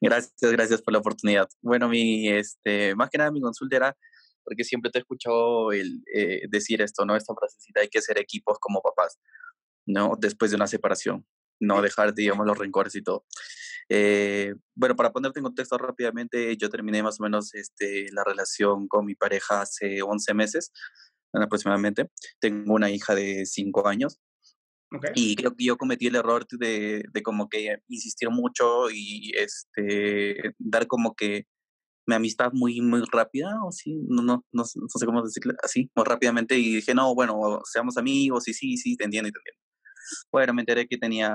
Gracias, gracias por la oportunidad. Bueno, mi, este, más que nada mi consulta era, porque siempre te he escuchado el, eh, decir esto, ¿no? Esta frasecita, hay que ser equipos como papás, ¿no? Después de una separación, no dejar, digamos, los rencores y todo. Eh, bueno, para ponerte en contexto rápidamente, yo terminé más o menos este, la relación con mi pareja hace 11 meses aproximadamente. Tengo una hija de 5 años. Y creo que yo cometí el error de, de, como que insistir mucho y este dar como que mi amistad muy muy rápida o sí, no, no, no, sé cómo decirlo así, muy rápidamente y dije, no, bueno, seamos amigos y sí, sí, te entiendo, te entiendo. Bueno, me enteré que tenía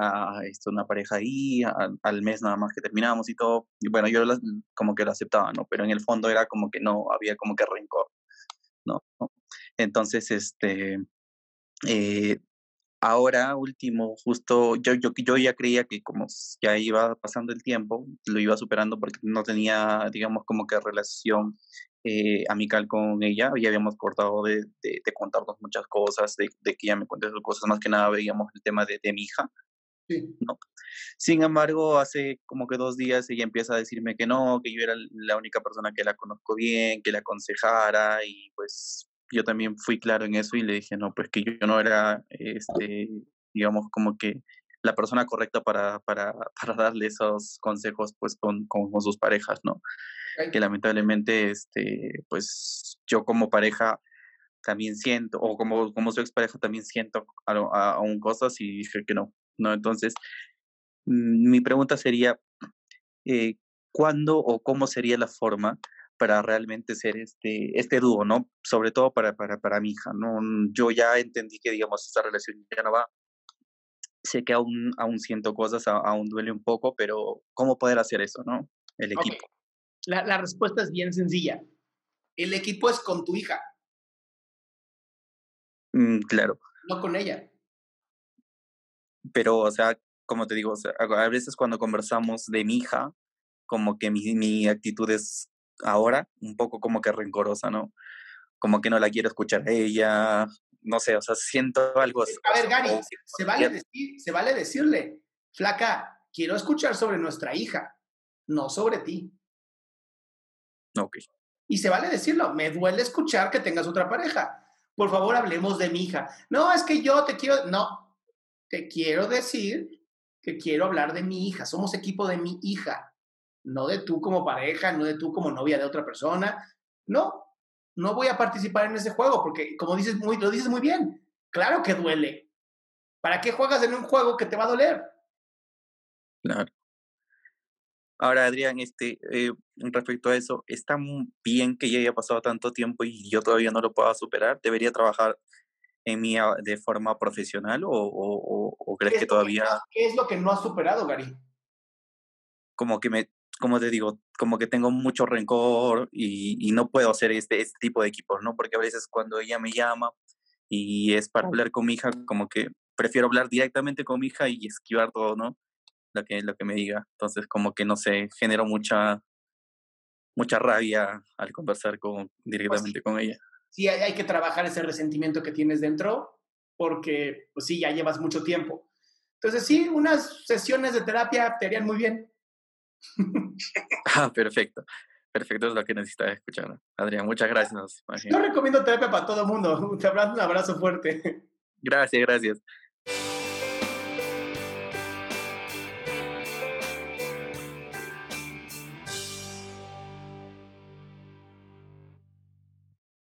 esto, una pareja ahí, al, mes nada más que terminamos y todo. Y bueno, yo como que lo aceptaba, ¿no? Pero en el fondo era como que no, había como que rencor, ¿no? Entonces, este, eh, ahora último, justo yo, yo, yo ya creía que como ya iba pasando el tiempo, lo iba superando porque no tenía, digamos, como que relación eh, amical con ella, ya habíamos cortado de, de, contarnos muchas cosas, de, de, que ella me cuente sus cosas, más que nada veíamos el tema de, de mi hija. ¿no? Sin embargo, hace como que dos días ella empieza a decirme que no, que yo era la única persona que la conozco bien, que la aconsejara y pues yo también fui claro en eso y le dije, no, pues que yo no era, este, digamos, como que la persona correcta para, para, para darle esos consejos, pues, con, con, sus parejas, ¿no? Que lamentablemente, este, pues, yo como pareja también siento, o como, como su expareja también siento aún cosas y dije que no, ¿no? Entonces, mm, mi pregunta sería, eh, ¿cuándo o cómo sería la forma para realmente ser este, este dúo, ¿no? Sobre todo para, para, para mi hija, ¿no? Yo ya entendí que, digamos, esta relación ya no va. Sé que aún, aún siento cosas, aún duele un poco, pero ¿cómo poder hacer eso, no? El equipo. La, la respuesta es bien sencilla. El equipo es con tu hija. Mm, claro. No con ella. Pero, o sea, como te digo, o sea, a veces cuando conversamos de mi hija, como que mi, mi actitud es ahora, un poco como que rencorosa, ¿no? Como que no la quiero escuchar a ella, no sé, o sea, siento algo así. A ver, Gary, se vale, decir, se vale decirle, flaca, quiero escuchar sobre nuestra hija, no sobre ti. Ok. Y se vale decirlo, me duele escuchar que tengas otra pareja. Por favor, hablemos de mi hija. No, es que yo te quiero, no, te quiero decir que quiero hablar de mi hija. Somos equipo de mi hija no de tú como pareja, no de tú como novia de otra persona. No, no voy a participar en ese juego porque, como dices muy, lo dices muy bien, claro que duele. ¿Para qué juegas en un juego que te va a doler? Claro. Ahora, Adrián, este, eh, respecto a eso, ¿está bien que ya haya pasado tanto tiempo y yo todavía no lo pueda superar? ¿Debería trabajar en mí de forma profesional o, o, crees que todavía... ¿Qué es lo que no has superado, Gary? Como que me, como te digo, como que tengo mucho rencor y, no puedo hacer este, este tipo de equipos, ¿no? Porque a veces cuando ella me llama y es para hablar con mi hija, como que prefiero hablar directamente con mi hija y esquivar todo, ¿no? Lo que, lo que me diga. Entonces, como que, no sé, genero mucha, mucha rabia al conversar con, pues directamente con ella. Sí, hay, hay que trabajar ese resentimiento que tienes dentro porque, pues sí, ya llevas mucho tiempo. Entonces, sí, unas sesiones de terapia te harían muy bien. ah, perfecto. Perfecto, es lo que necesitaba escuchar. Adrián, muchas gracias. Yo recomiendo terapia para todo el mundo. Te abrazo, un abrazo fuerte. Gracias, gracias.